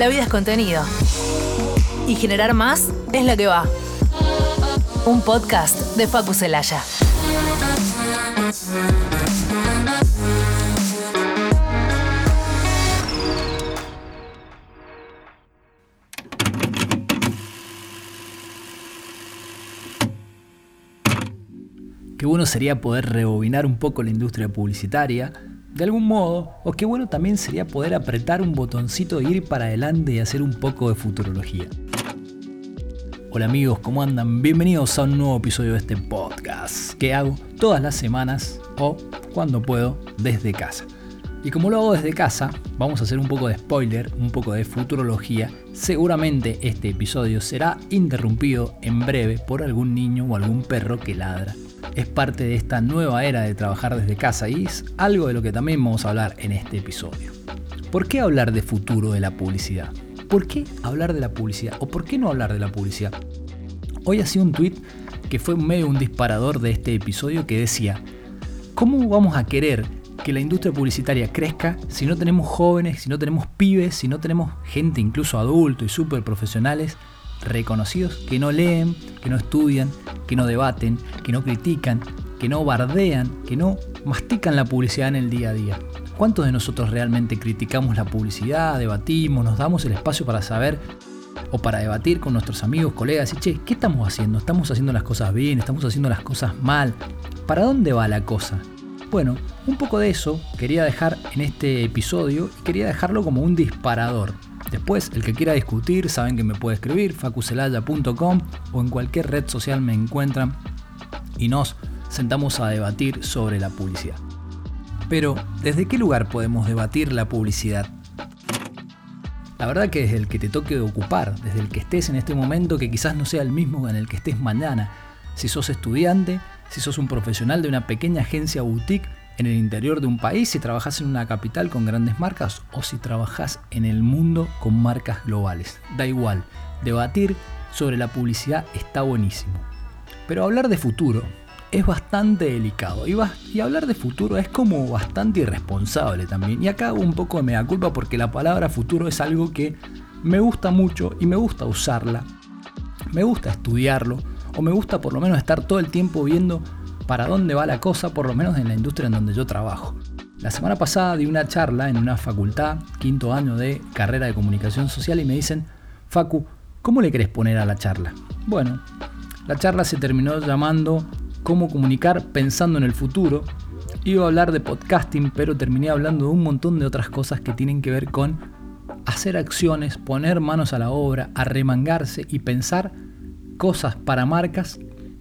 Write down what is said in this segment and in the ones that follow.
La vida es contenido. Y generar más es lo que va. Un podcast de Facu Celaya. Qué bueno sería poder rebobinar un poco la industria publicitaria, de algún modo, o qué bueno también sería poder apretar un botoncito e ir para adelante y hacer un poco de futurología. Hola amigos, ¿cómo andan? Bienvenidos a un nuevo episodio de este podcast que hago todas las semanas o cuando puedo desde casa. Y como lo hago desde casa, vamos a hacer un poco de spoiler, un poco de futurología. Seguramente este episodio será interrumpido en breve por algún niño o algún perro que ladra es parte de esta nueva era de trabajar desde casa y es algo de lo que también vamos a hablar en este episodio. ¿Por qué hablar de futuro de la publicidad? ¿Por qué hablar de la publicidad? ¿O por qué no hablar de la publicidad? Hoy hacía un tweet que fue medio un disparador de este episodio que decía, ¿cómo vamos a querer que la industria publicitaria crezca si no tenemos jóvenes, si no tenemos pibes, si no tenemos gente incluso adulto y súper profesionales reconocidos que no leen, que no estudian, que no debaten, que no critican, que no bardean, que no mastican la publicidad en el día a día. ¿Cuántos de nosotros realmente criticamos la publicidad, debatimos, nos damos el espacio para saber o para debatir con nuestros amigos, colegas y che, ¿qué estamos haciendo? ¿Estamos haciendo las cosas bien? ¿Estamos haciendo las cosas mal? ¿Para dónde va la cosa? Bueno, un poco de eso quería dejar en este episodio y quería dejarlo como un disparador Después, el que quiera discutir, saben que me puede escribir, facucelaya.com o en cualquier red social me encuentran y nos sentamos a debatir sobre la publicidad. Pero, ¿desde qué lugar podemos debatir la publicidad? La verdad que desde el que te toque ocupar, desde el que estés en este momento que quizás no sea el mismo en el que estés mañana. Si sos estudiante, si sos un profesional de una pequeña agencia boutique en el interior de un país, si trabajas en una capital con grandes marcas o si trabajas en el mundo con marcas globales. Da igual, debatir sobre la publicidad está buenísimo. Pero hablar de futuro es bastante delicado y, hablar de futuro es como bastante irresponsable también. Y acá hago un poco de mea culpa porque la palabra futuro es algo que me gusta mucho y me gusta usarla. Me gusta estudiarlo o me gusta por lo menos estar todo el tiempo viendo para dónde va la cosa, por lo menos en la industria en donde yo trabajo. La semana pasada di una charla en una facultad, quinto año de carrera de comunicación social, y me dicen, Facu, ¿cómo le querés poner a la charla? Bueno, la charla se terminó llamando Cómo comunicar pensando en el futuro. Iba a hablar de podcasting, pero terminé hablando de un montón de otras cosas que tienen que ver con hacer acciones, poner manos a la obra, arremangarse y pensar cosas para marcas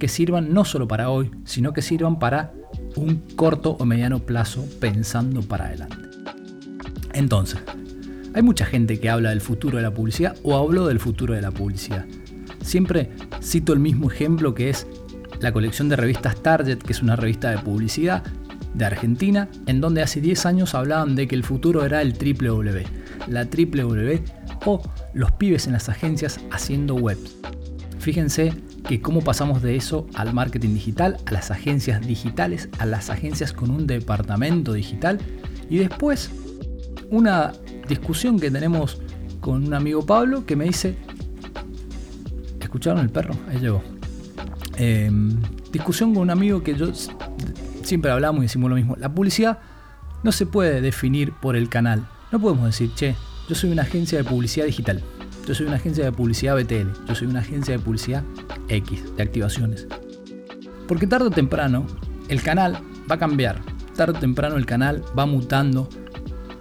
que sirvan no solo para hoy, sino que sirvan para un corto o mediano plazo pensando para adelante. Entonces, hay mucha gente que habla del futuro de la publicidad o habló del futuro de la publicidad. Siempre cito el mismo ejemplo que es la colección de revistas Target, que es una revista de publicidad de Argentina, en donde hace 10 años hablaban de que el futuro era el triple W, la triple W o los pibes en las agencias haciendo webs. Fíjense que cómo pasamos de eso al marketing digital, a las agencias digitales, a las agencias con un departamento digital y después una discusión que tenemos con un amigo Pablo que me dice, ¿escucharon el perro? Ahí llegó. Em, discusión con un amigo que yo siempre hablamos y decimos lo mismo. La publicidad no se puede definir por el canal. No podemos decir, che, yo soy una agencia de publicidad digital. Yo soy una agencia de publicidad BTL. Yo soy una agencia de publicidad X, de activaciones. Porque tarde o temprano el canal va a cambiar. Tarde o temprano el canal va mutando,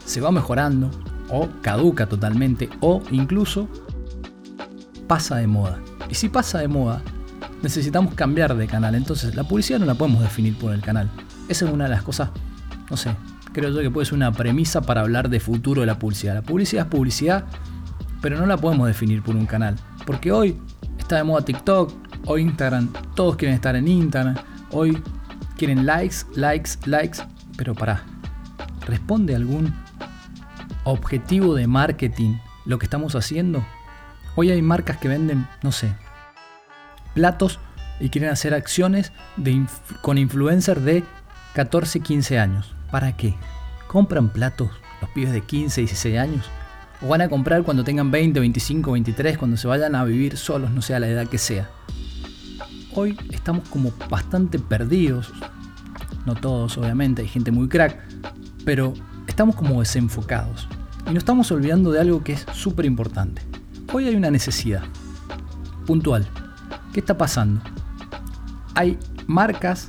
se va mejorando, o caduca totalmente, o incluso pasa de moda. Y si pasa de moda, necesitamos cambiar de canal. Entonces la publicidad no la podemos definir por el canal. Esa es una de las cosas, no sé, creo yo que puede ser una premisa para hablar de futuro de la publicidad. La publicidad es publicidad, pero no la podemos definir por un canal. Porque hoy está de moda TikTok o Instagram, todos quieren estar en Instagram, hoy quieren likes, likes, likes, pero para, ¿responde algún objetivo de marketing lo que estamos haciendo? Hoy hay marcas que venden, no sé, platos y quieren hacer acciones con influencers de 14, 15 años. ¿Para qué? ¿Compran platos los pibes de 15, 16 años? O van a comprar cuando tengan 20, 25, 23, cuando se vayan a vivir solos, no sea la edad que sea. Hoy estamos como bastante perdidos, no todos obviamente, hay gente muy crack, pero estamos como desenfocados y nos estamos olvidando de algo que es súper importante. Hoy hay una necesidad puntual. ¿Qué está pasando? Hay marcas,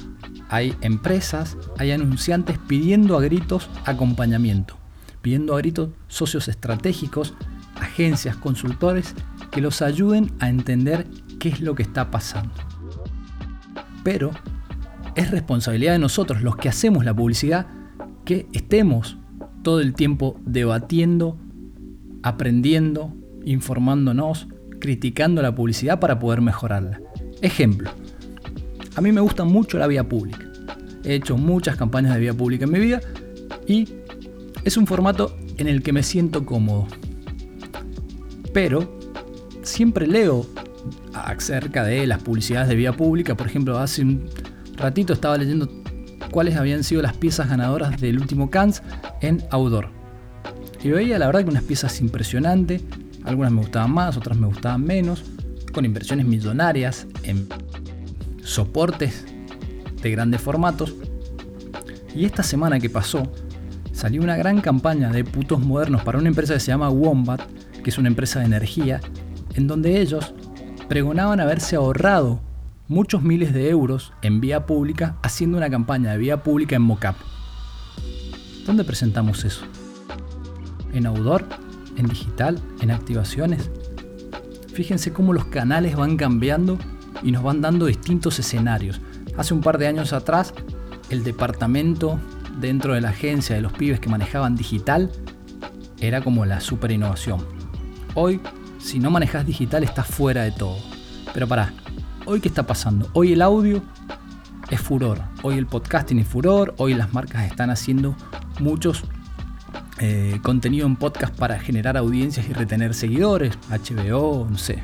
hay empresas, hay anunciantes pidiendo a gritos acompañamiento pidiendo a gritos socios estratégicos, agencias, consultores que los ayuden a entender qué es lo que está pasando. Pero es responsabilidad de nosotros, los que hacemos la publicidad, que estemos todo el tiempo debatiendo, aprendiendo, informándonos, criticando la publicidad para poder mejorarla. Ejemplo, a mí me gusta mucho la vía pública. He hecho muchas campañas de vía pública en mi vida y es un formato en el que me siento cómodo. Pero siempre leo acerca de las publicidades de vía pública. Por ejemplo, hace un ratito estaba leyendo cuáles habían sido las piezas ganadoras del último Cannes en Outdoor. Y veía la verdad que unas piezas impresionantes. Algunas me gustaban más, otras me gustaban menos. Con inversiones millonarias en soportes de grandes formatos. Y esta semana que pasó, salió una gran campaña de putos modernos para una empresa que se llama Wombat, que es una empresa de energía, en donde ellos pregonaban haberse ahorrado muchos miles de euros en vía pública haciendo una campaña de vía pública en mocap. ¿Dónde presentamos eso? ¿En outdoor? ¿En digital? ¿En activaciones? Fíjense cómo los canales van cambiando y nos van dando distintos escenarios. Hace un par de años atrás, el departamento dentro de la agencia de los pibes que manejaban digital era como la super innovación. Hoy, si no manejas digital, estás fuera de todo. Pero pará, hoy qué está pasando? Hoy el audio es furor, hoy el podcasting es furor, hoy las marcas están haciendo muchos eh, contenido en podcast para generar audiencias y retener seguidores, HBO, no sé,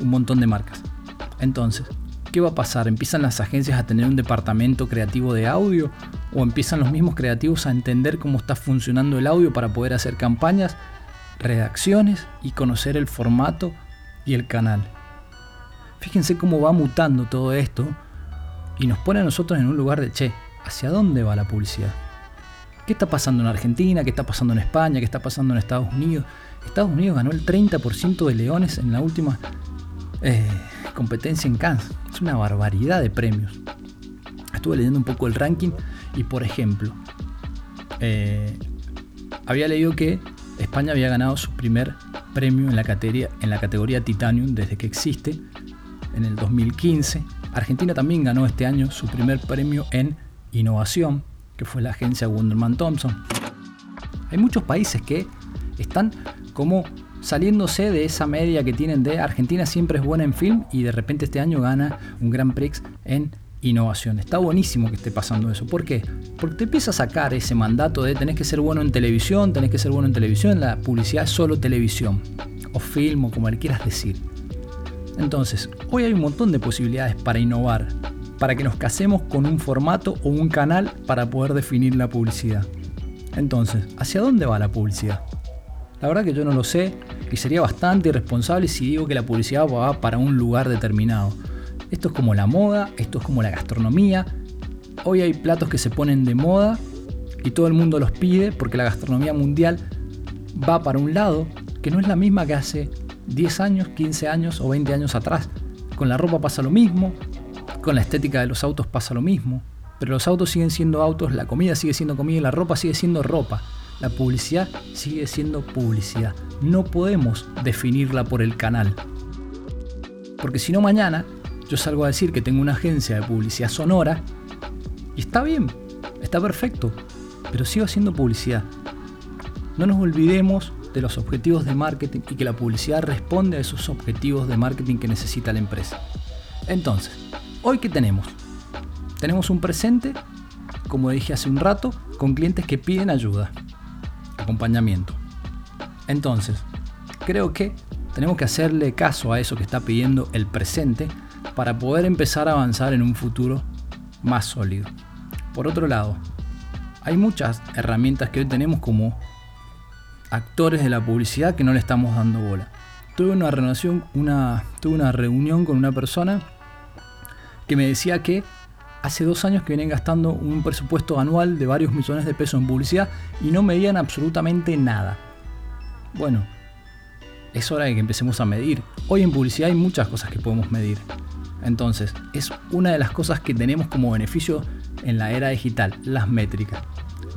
un montón de marcas. Entonces, ¿qué va a pasar? ¿Empiezan las agencias a tener un departamento creativo de audio? ¿O empiezan los mismos creativos a entender cómo está funcionando el audio para poder hacer campañas, redacciones y conocer el formato y el canal? Fíjense cómo va mutando todo esto y nos pone a nosotros en un lugar de, che, ¿hacia dónde va la publicidad? ¿Qué está pasando en Argentina? ¿Qué está pasando en España? ¿Qué está pasando en Estados Unidos? Estados Unidos ganó el 30% de leones en la última eh, competencia en Cannes. Es una barbaridad de premios. Estuve leyendo un poco el ranking y por ejemplo, eh, había leído que España había ganado su primer premio en la, categoría, en la categoría Titanium desde que existe, en el 2015. Argentina también ganó este año su primer premio en innovación, que fue la agencia Wunderman Thompson. Hay muchos países que están como saliéndose de esa media que tienen de Argentina siempre es buena en film y de repente este año gana un Grand Prix en innovación. Está buenísimo que esté pasando eso. ¿Por qué? Porque te empieza a sacar ese mandato de tenés que ser bueno en televisión, tenés que ser bueno en televisión, la publicidad es solo televisión, o film, o como le quieras decir. Entonces, hoy hay un montón de posibilidades para innovar, para que nos casemos con un formato o un canal para poder definir la publicidad. Entonces, ¿hacia dónde va la publicidad? La verdad que yo no lo sé y sería bastante irresponsable si digo que la publicidad va para un lugar determinado. Esto es como la moda, esto es como la gastronomía. Hoy hay platos que se ponen de moda y todo el mundo los pide porque la gastronomía mundial va para un lado que no es la misma que hace 10 años, 15 años o 20 años atrás. Con la ropa pasa lo mismo, con la estética de los autos pasa lo mismo, pero los autos siguen siendo autos, la comida sigue siendo comida y la ropa sigue siendo ropa. La publicidad sigue siendo publicidad. No podemos definirla por el canal. Porque si no mañana yo salgo a decir que tengo una agencia de publicidad sonora y está bien, está perfecto, pero sigo haciendo publicidad. No nos olvidemos de los objetivos de marketing y que la publicidad responde a esos objetivos de marketing que necesita la empresa. Entonces, hoy qué tenemos? Tenemos un presente, como dije hace un rato, con clientes que piden ayuda, acompañamiento. Entonces, creo que tenemos que hacerle caso a eso que está pidiendo el presente para poder empezar a avanzar en un futuro más sólido. Por otro lado, hay muchas herramientas que hoy tenemos como actores de la publicidad que no le estamos dando bola. Tuve una, una, tuve una reunión con una persona que me decía que hace dos años que vienen gastando un presupuesto anual de varios millones de pesos en publicidad y no medían absolutamente nada. Bueno, es hora de que empecemos a medir. Hoy en publicidad hay muchas cosas que podemos medir. Entonces, es una de las cosas que tenemos como beneficio en la era digital, las métricas.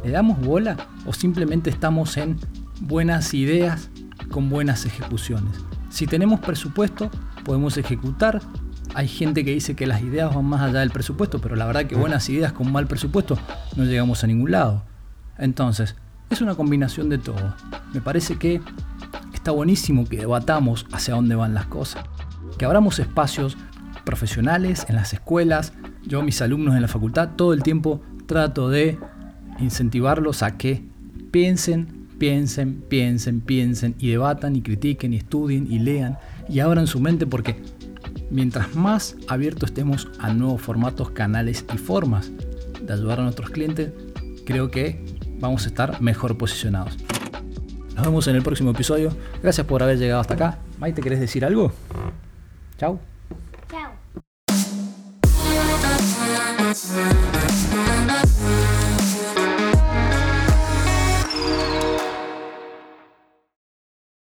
¿Le damos bola o simplemente estamos en buenas ideas con buenas ejecuciones? Si tenemos presupuesto, podemos ejecutar. Hay gente que dice que las ideas van más allá del presupuesto, pero la verdad que buenas ideas con mal presupuesto no llegamos a ningún lado. Entonces, es una combinación de todo. Me parece que está buenísimo que debatamos hacia dónde van las cosas. Que abramos espacios profesionales en las escuelas. Yo, mis alumnos en la facultad, todo el tiempo trato de incentivarlos a que piensen, piensen, piensen, piensen y debatan y critiquen y estudien y lean y abran su mente porque mientras más abiertos estemos a nuevos formatos, canales y formas de ayudar a nuestros clientes, creo que vamos a estar mejor posicionados. Nos vemos en el próximo episodio. Gracias por haber llegado hasta acá. Maite, ¿querés decir algo? Chao. Chao. that's that's that's